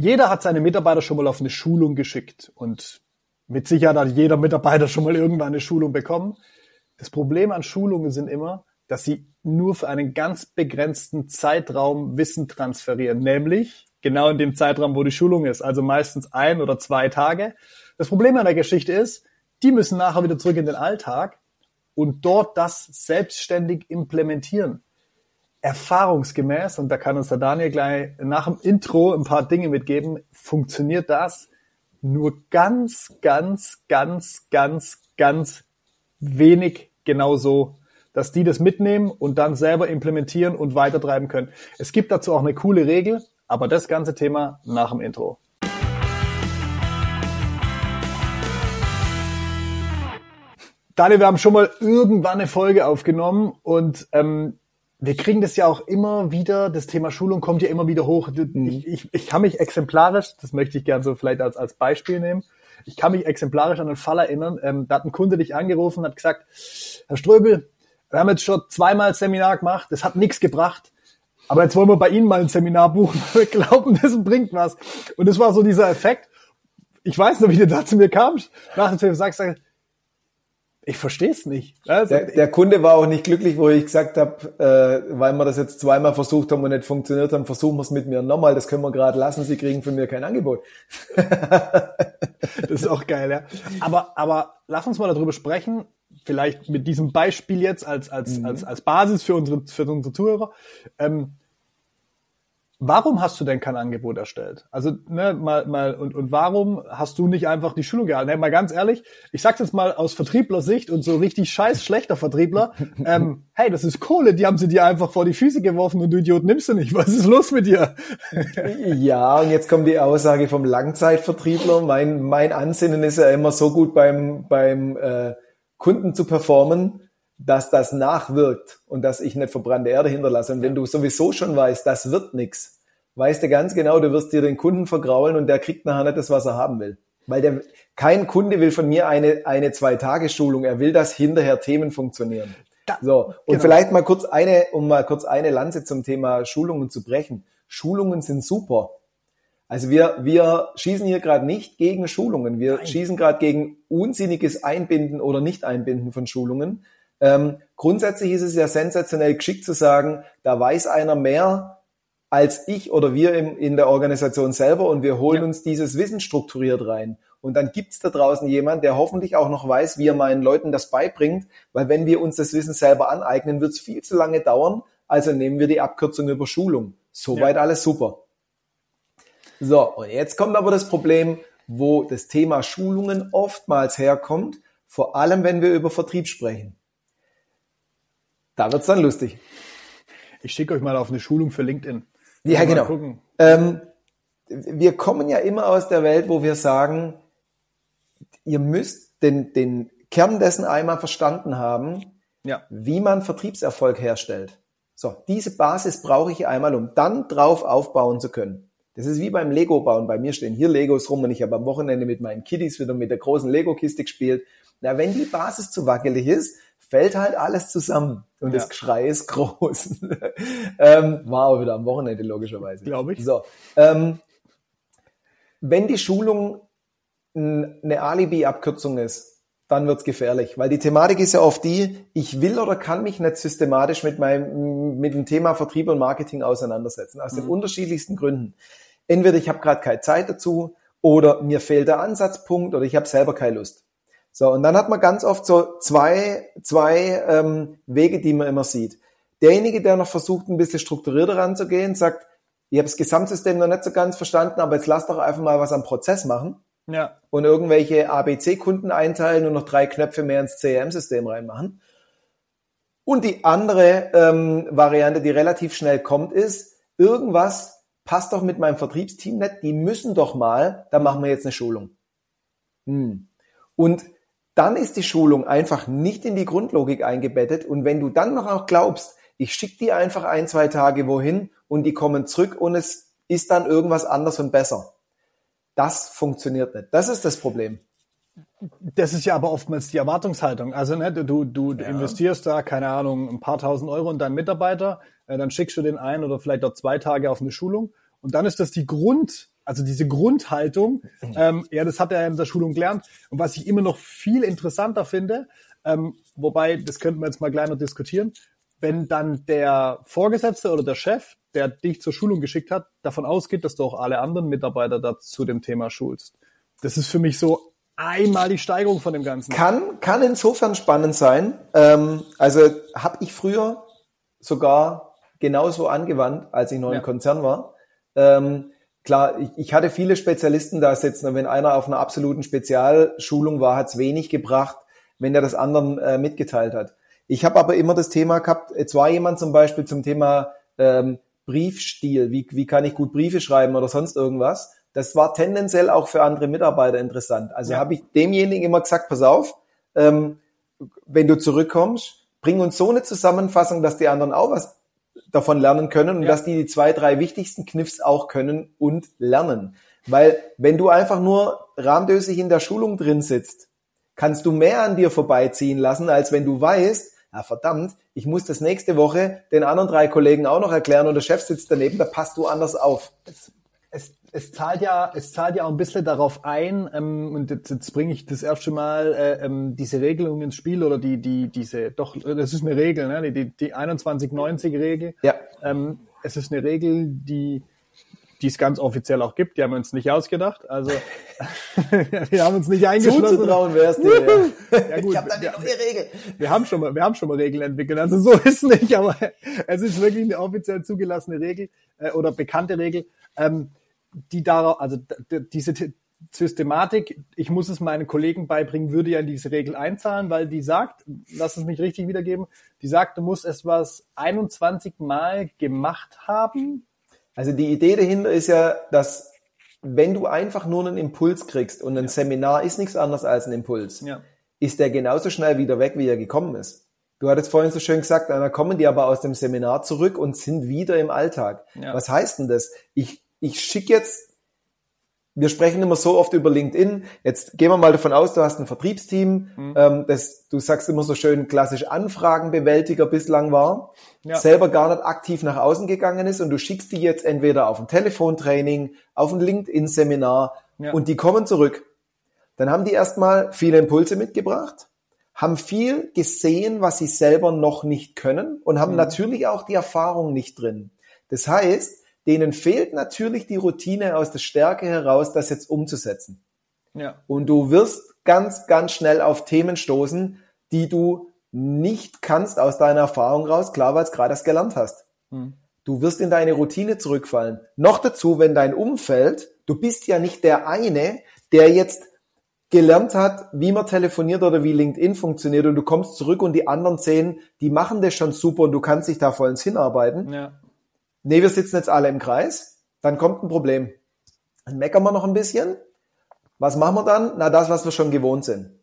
jeder hat seine Mitarbeiter schon mal auf eine Schulung geschickt und mit Sicherheit hat jeder Mitarbeiter schon mal irgendwann eine Schulung bekommen. Das Problem an Schulungen sind immer, dass sie nur für einen ganz begrenzten Zeitraum Wissen transferieren, nämlich genau in dem Zeitraum, wo die Schulung ist, also meistens ein oder zwei Tage. Das Problem an der Geschichte ist, die müssen nachher wieder zurück in den Alltag und dort das selbstständig implementieren. Erfahrungsgemäß, und da kann uns der Daniel gleich nach dem Intro ein paar Dinge mitgeben, funktioniert das nur ganz, ganz, ganz, ganz, ganz wenig genauso, dass die das mitnehmen und dann selber implementieren und weitertreiben können. Es gibt dazu auch eine coole Regel, aber das ganze Thema nach dem Intro. Daniel, wir haben schon mal irgendwann eine Folge aufgenommen und ähm, wir kriegen das ja auch immer wieder, das Thema Schulung kommt ja immer wieder hoch. Mhm. Ich, ich, ich kann mich exemplarisch, das möchte ich gerne so vielleicht als, als Beispiel nehmen, ich kann mich exemplarisch an einen Fall erinnern, ähm, da hat ein Kunde dich angerufen und hat gesagt, Herr Ströbel, wir haben jetzt schon zweimal Seminar gemacht, das hat nichts gebracht, aber jetzt wollen wir bei Ihnen mal ein Seminar buchen, wir glauben, das bringt was. Und das war so dieser Effekt. Ich weiß noch, wie du da zu mir kamst, nach dem Telefon sagst, ich verstehe es nicht. Also, der, der, Kunde war auch nicht glücklich, wo ich gesagt habe, äh, weil wir das jetzt zweimal versucht haben und nicht funktioniert haben, versuchen wir es mit mir nochmal. Das können wir gerade lassen. Sie kriegen von mir kein Angebot. das ist auch geil, ja. Aber, aber lass uns mal darüber sprechen. Vielleicht mit diesem Beispiel jetzt als, als, mhm. als, als Basis für unsere, für unsere Zuhörer. Ähm, Warum hast du denn kein Angebot erstellt? Also, ne, mal, mal, und, und warum hast du nicht einfach die Schulung gehalten? Ne, mal ganz ehrlich, ich sag's jetzt mal aus Vertriebler-Sicht und so richtig scheiß schlechter Vertriebler, ähm, hey, das ist Kohle, die haben sie dir einfach vor die Füße geworfen und du Idiot nimmst du nicht. Was ist los mit dir? ja, und jetzt kommt die Aussage vom Langzeitvertriebler. Mein, mein Ansinnen ist ja immer so gut beim, beim äh, Kunden zu performen, dass das nachwirkt und dass ich nicht verbrannte Erde hinterlasse. Und wenn du sowieso schon weißt, das wird nichts, weißt du ganz genau, du wirst dir den Kunden vergraulen und der kriegt nachher nicht das, was er haben will. Weil der, kein Kunde will von mir eine, eine Zwei-Tage-Schulung. Er will, dass hinterher Themen funktionieren. Da, so. Und genau. vielleicht mal kurz eine, um mal kurz eine Lanze zum Thema Schulungen zu brechen. Schulungen sind super. Also wir, wir schießen hier gerade nicht gegen Schulungen. Wir Nein. schießen gerade gegen unsinniges Einbinden oder Nicht-Einbinden von Schulungen. Ähm, grundsätzlich ist es ja sensationell geschickt zu sagen, da weiß einer mehr als ich oder wir im, in der Organisation selber und wir holen ja. uns dieses Wissen strukturiert rein. Und dann gibt's da draußen jemand, der hoffentlich auch noch weiß, wie er meinen Leuten das beibringt, weil wenn wir uns das Wissen selber aneignen, wird's viel zu lange dauern. Also nehmen wir die Abkürzung über Schulung. Soweit ja. alles super. So, und jetzt kommt aber das Problem, wo das Thema Schulungen oftmals herkommt, vor allem wenn wir über Vertrieb sprechen. Da wird's dann lustig. Ich schicke euch mal auf eine Schulung für LinkedIn. Ja, genau. Ähm, wir kommen ja immer aus der Welt, wo wir sagen, ihr müsst den, den Kern dessen einmal verstanden haben, ja. wie man Vertriebserfolg herstellt. So, diese Basis brauche ich einmal, um dann drauf aufbauen zu können. Das ist wie beim Lego bauen. Bei mir stehen hier Legos rum und ich habe am Wochenende mit meinen Kiddies wieder mit der großen Lego-Kiste gespielt. Na, wenn die Basis zu wackelig ist, fällt halt alles zusammen und ja. das Geschrei ist groß. ähm, war auch wieder am Wochenende logischerweise. Glaube ich. So, ähm, wenn die Schulung eine Alibi-Abkürzung ist, dann wird's gefährlich, weil die Thematik ist ja oft die, ich will oder kann mich nicht systematisch mit meinem mit dem Thema Vertrieb und Marketing auseinandersetzen, aus mhm. den unterschiedlichsten Gründen. Entweder ich habe gerade keine Zeit dazu oder mir fehlt der Ansatzpunkt oder ich habe selber keine Lust. So, und dann hat man ganz oft so zwei, zwei ähm, Wege, die man immer sieht. Derjenige, der noch versucht, ein bisschen strukturierter ranzugehen, sagt, ich habe das Gesamtsystem noch nicht so ganz verstanden, aber jetzt lass doch einfach mal was am Prozess machen. Ja. Und irgendwelche ABC-Kunden einteilen und noch drei Knöpfe mehr ins CRM-System reinmachen. Und die andere ähm, Variante, die relativ schnell kommt, ist, irgendwas passt doch mit meinem Vertriebsteam nicht, die müssen doch mal, da machen wir jetzt eine Schulung. Hm. Und dann ist die Schulung einfach nicht in die Grundlogik eingebettet. Und wenn du dann noch auch glaubst, ich schicke die einfach ein, zwei Tage wohin und die kommen zurück und es ist dann irgendwas anders und besser. Das funktioniert nicht. Das ist das Problem. Das ist ja aber oftmals die Erwartungshaltung. Also ne, du, du ja. investierst da, keine Ahnung, ein paar tausend Euro in deinen Mitarbeiter, äh, dann schickst du den ein oder vielleicht auch zwei Tage auf eine Schulung und dann ist das die Grund, also diese Grundhaltung, ähm, ja, das hat er in der Schulung gelernt. Und was ich immer noch viel interessanter finde, ähm, wobei, das könnten wir jetzt mal noch diskutieren, wenn dann der Vorgesetzte oder der Chef, der dich zur Schulung geschickt hat, davon ausgeht, dass du auch alle anderen Mitarbeiter da zu dem Thema schulst. Das ist für mich so einmal die Steigerung von dem Ganzen. Kann, kann insofern spannend sein. Ähm, also habe ich früher sogar genauso angewandt, als ich noch ja. im Konzern war. Ähm, klar, ich, ich hatte viele Spezialisten da sitzen wenn einer auf einer absoluten Spezialschulung war, hat es wenig gebracht, wenn der das anderen äh, mitgeteilt hat. Ich habe aber immer das Thema gehabt, jetzt war jemand zum Beispiel zum Thema ähm, Briefstil, wie, wie kann ich gut Briefe schreiben oder sonst irgendwas das war tendenziell auch für andere Mitarbeiter interessant. Also ja. habe ich demjenigen immer gesagt, pass auf, ähm, wenn du zurückkommst, bring uns so eine Zusammenfassung, dass die anderen auch was davon lernen können und ja. dass die die zwei, drei wichtigsten Kniffs auch können und lernen. Weil wenn du einfach nur rahmdösig in der Schulung drin sitzt, kannst du mehr an dir vorbeiziehen lassen, als wenn du weißt, ja verdammt, ich muss das nächste Woche den anderen drei Kollegen auch noch erklären und der Chef sitzt daneben, da passt du anders auf. Es, es zahlt ja, es zahlt ja auch ein bisschen darauf ein, ähm, und jetzt, jetzt bringe ich das erste Mal äh, ähm, diese Regelung ins Spiel oder die, die, diese, doch, das ist eine Regel, ne? die, die 2190-Regel. Ja. Ähm, es ist eine Regel, die, die es ganz offiziell auch gibt. Die haben wir uns nicht ausgedacht. Also wir haben uns nicht eingeschlossen. Zuzutrauen wärst du. Ja. ja gut, ich habe dann eine neue Regel. Wir haben schon mal, wir haben schon mal Regeln entwickelt. Also so ist nicht, aber es ist wirklich eine offiziell zugelassene Regel äh, oder bekannte Regel. Ähm, die darauf, also diese Systematik, ich muss es meinen Kollegen beibringen, würde ja in diese Regel einzahlen, weil die sagt, lass es mich richtig wiedergeben, die sagt, du musst etwas 21 Mal gemacht haben. Also die Idee dahinter ist ja, dass wenn du einfach nur einen Impuls kriegst und ein ja. Seminar ist nichts anderes als ein Impuls, ja. ist der genauso schnell wieder weg, wie er gekommen ist. Du hattest vorhin so schön gesagt, dann kommen die aber aus dem Seminar zurück und sind wieder im Alltag. Ja. Was heißt denn das? Ich ich schicke jetzt, wir sprechen immer so oft über LinkedIn, jetzt gehen wir mal davon aus, du hast ein Vertriebsteam, mhm. ähm, das, du sagst immer so schön, klassisch Anfragenbewältiger bislang war, ja. selber gar nicht aktiv nach außen gegangen ist und du schickst die jetzt entweder auf ein Telefontraining, auf ein LinkedIn-Seminar ja. und die kommen zurück. Dann haben die erstmal viele Impulse mitgebracht, haben viel gesehen, was sie selber noch nicht können und haben mhm. natürlich auch die Erfahrung nicht drin. Das heißt, denen fehlt natürlich die Routine aus der Stärke heraus, das jetzt umzusetzen. Ja. Und du wirst ganz, ganz schnell auf Themen stoßen, die du nicht kannst aus deiner Erfahrung raus, klar, weil es gerade erst gelernt hast. Hm. Du wirst in deine Routine zurückfallen. Noch dazu, wenn dein Umfeld, du bist ja nicht der eine, der jetzt gelernt hat, wie man telefoniert oder wie LinkedIn funktioniert und du kommst zurück und die anderen zehn, die machen das schon super und du kannst dich da vollends hinarbeiten. Ja nee, wir sitzen jetzt alle im Kreis, dann kommt ein Problem. Dann meckern wir noch ein bisschen. Was machen wir dann? Na, das, was wir schon gewohnt sind.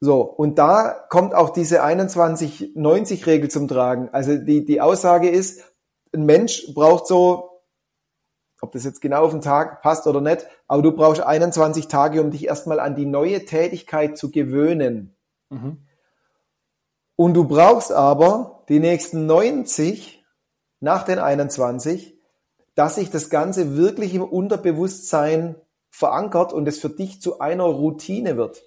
So, und da kommt auch diese 21-90-Regel zum Tragen. Also die, die Aussage ist, ein Mensch braucht so, ob das jetzt genau auf den Tag passt oder nicht, aber du brauchst 21 Tage, um dich erstmal an die neue Tätigkeit zu gewöhnen. Mhm. Und du brauchst aber die nächsten 90, nach den 21, dass sich das Ganze wirklich im Unterbewusstsein verankert und es für dich zu einer Routine wird.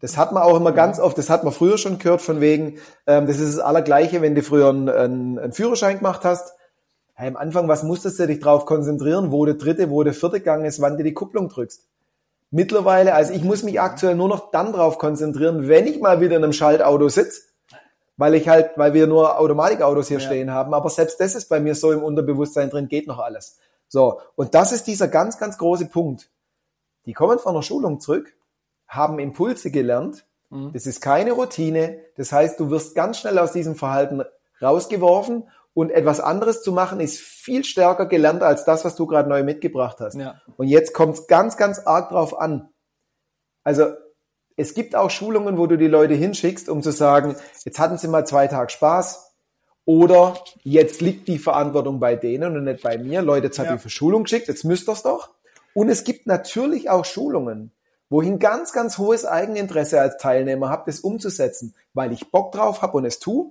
Das hat man auch immer ganz oft, das hat man früher schon gehört, von wegen, ähm, das ist das Allergleiche, wenn du früher einen, einen, Führerschein gemacht hast. Hey, am Anfang, was musstest du dich drauf konzentrieren, wo der dritte, wo der vierte Gang ist, wann du die Kupplung drückst? Mittlerweile, also ich muss mich aktuell nur noch dann drauf konzentrieren, wenn ich mal wieder in einem Schaltauto sitze weil ich halt, weil wir nur Automatikautos hier ja. stehen haben. Aber selbst das ist bei mir so im Unterbewusstsein drin, geht noch alles. So. Und das ist dieser ganz, ganz große Punkt. Die kommen von der Schulung zurück, haben Impulse gelernt. Mhm. Das ist keine Routine. Das heißt, du wirst ganz schnell aus diesem Verhalten rausgeworfen und etwas anderes zu machen ist viel stärker gelernt als das, was du gerade neu mitgebracht hast. Ja. Und jetzt kommt es ganz, ganz arg drauf an. Also es gibt auch Schulungen, wo du die Leute hinschickst, um zu sagen, jetzt hatten sie mal zwei Tage Spaß oder jetzt liegt die Verantwortung bei denen und nicht bei mir. Leute, jetzt ja. die für Schulung geschickt, jetzt müsst ihr es doch. Und es gibt natürlich auch Schulungen, wo ich ein ganz, ganz hohes Eigeninteresse als Teilnehmer habe, das umzusetzen, weil ich Bock drauf habe und es tue.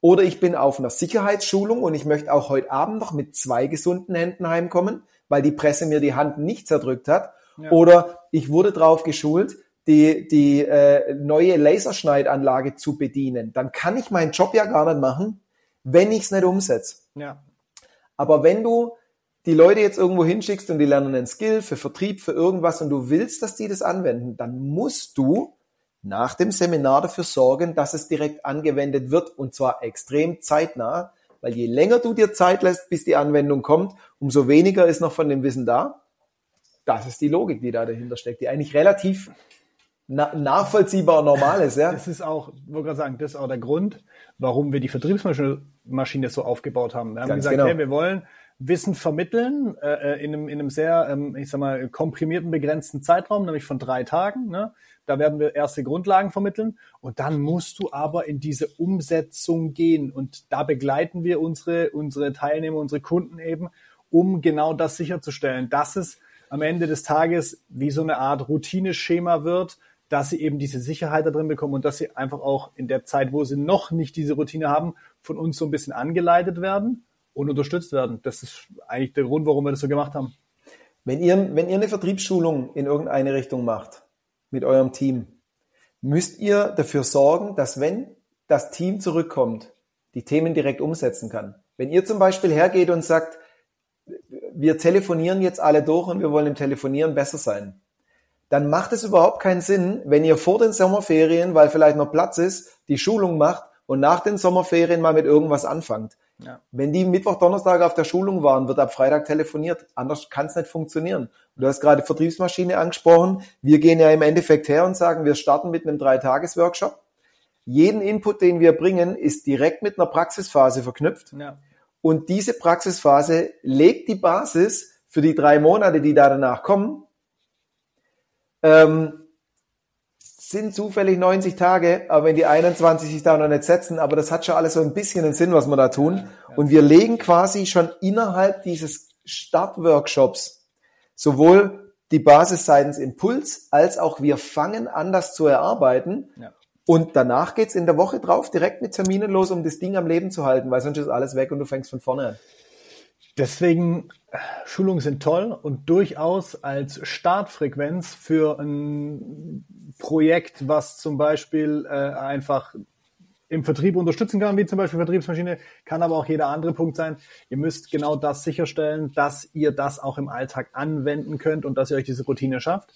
Oder ich bin auf einer Sicherheitsschulung und ich möchte auch heute Abend noch mit zwei gesunden Händen heimkommen, weil die Presse mir die Hand nicht zerdrückt hat. Ja. Oder ich wurde drauf geschult, die, die äh, neue Laserschneidanlage zu bedienen. Dann kann ich meinen Job ja gar nicht machen, wenn ich es nicht umsetze. Ja. Aber wenn du die Leute jetzt irgendwo hinschickst und die lernen einen Skill für Vertrieb, für irgendwas und du willst, dass die das anwenden, dann musst du nach dem Seminar dafür sorgen, dass es direkt angewendet wird und zwar extrem zeitnah, weil je länger du dir Zeit lässt, bis die Anwendung kommt, umso weniger ist noch von dem Wissen da. Das ist die Logik, die da dahinter steckt, die eigentlich relativ na nachvollziehbar normal ist. Ja? Das ist auch, ich wollte gerade sagen, das ist auch der Grund, warum wir die Vertriebsmaschine so aufgebaut haben. Wir haben Ganz gesagt, genau. hey, wir wollen Wissen vermitteln äh, äh, in, einem, in einem sehr, ähm, ich sag mal, komprimierten, begrenzten Zeitraum, nämlich von drei Tagen. Ne? Da werden wir erste Grundlagen vermitteln und dann musst du aber in diese Umsetzung gehen und da begleiten wir unsere, unsere Teilnehmer, unsere Kunden eben, um genau das sicherzustellen, dass es am Ende des Tages wie so eine Art Routineschema wird, dass sie eben diese Sicherheit da drin bekommen und dass sie einfach auch in der Zeit, wo sie noch nicht diese Routine haben, von uns so ein bisschen angeleitet werden und unterstützt werden. Das ist eigentlich der Grund, warum wir das so gemacht haben. Wenn ihr, wenn ihr eine Vertriebsschulung in irgendeine Richtung macht mit eurem Team, müsst ihr dafür sorgen, dass wenn das Team zurückkommt, die Themen direkt umsetzen kann. Wenn ihr zum Beispiel hergeht und sagt, wir telefonieren jetzt alle durch und wir wollen im Telefonieren besser sein, dann macht es überhaupt keinen Sinn, wenn ihr vor den Sommerferien, weil vielleicht noch Platz ist, die Schulung macht und nach den Sommerferien mal mit irgendwas anfangt. Ja. Wenn die Mittwoch, Donnerstag auf der Schulung waren, wird ab Freitag telefoniert. Anders kann es nicht funktionieren. Du hast gerade Vertriebsmaschine angesprochen. Wir gehen ja im Endeffekt her und sagen, wir starten mit einem Dreitages-Workshop. Jeden Input, den wir bringen, ist direkt mit einer Praxisphase verknüpft. Ja. Und diese Praxisphase legt die Basis für die drei Monate, die da danach kommen. Ähm, sind zufällig 90 Tage, aber wenn die 21 sich da noch nicht setzen, aber das hat schon alles so ein bisschen einen Sinn, was wir da tun. Und wir legen quasi schon innerhalb dieses Startworkshops sowohl die Basis seitens Impuls, als auch wir fangen an, das zu erarbeiten. Ja. Und danach geht's in der Woche drauf direkt mit Terminen los, um das Ding am Leben zu halten, weil sonst ist alles weg und du fängst von vorne an. Deswegen, Schulungen sind toll und durchaus als Startfrequenz für ein Projekt, was zum Beispiel äh, einfach im Vertrieb unterstützen kann, wie zum Beispiel Vertriebsmaschine, kann aber auch jeder andere Punkt sein. Ihr müsst genau das sicherstellen, dass ihr das auch im Alltag anwenden könnt und dass ihr euch diese Routine schafft.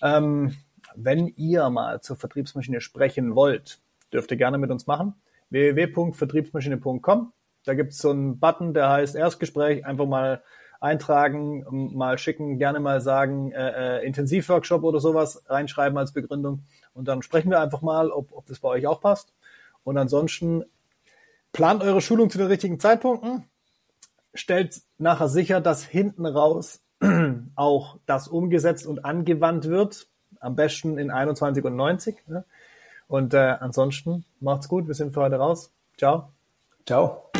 Ähm, wenn ihr mal zur Vertriebsmaschine sprechen wollt, dürft ihr gerne mit uns machen. www.vertriebsmaschine.com da gibt es so einen Button, der heißt Erstgespräch, einfach mal eintragen, mal schicken, gerne mal sagen, äh, äh, Intensivworkshop oder sowas reinschreiben als Begründung. Und dann sprechen wir einfach mal, ob, ob das bei euch auch passt. Und ansonsten plant eure Schulung zu den richtigen Zeitpunkten, stellt nachher sicher, dass hinten raus auch das umgesetzt und angewandt wird. Am besten in 21 und 90. Ne? Und äh, ansonsten macht's gut. Wir sind für heute raus. Ciao. Ciao.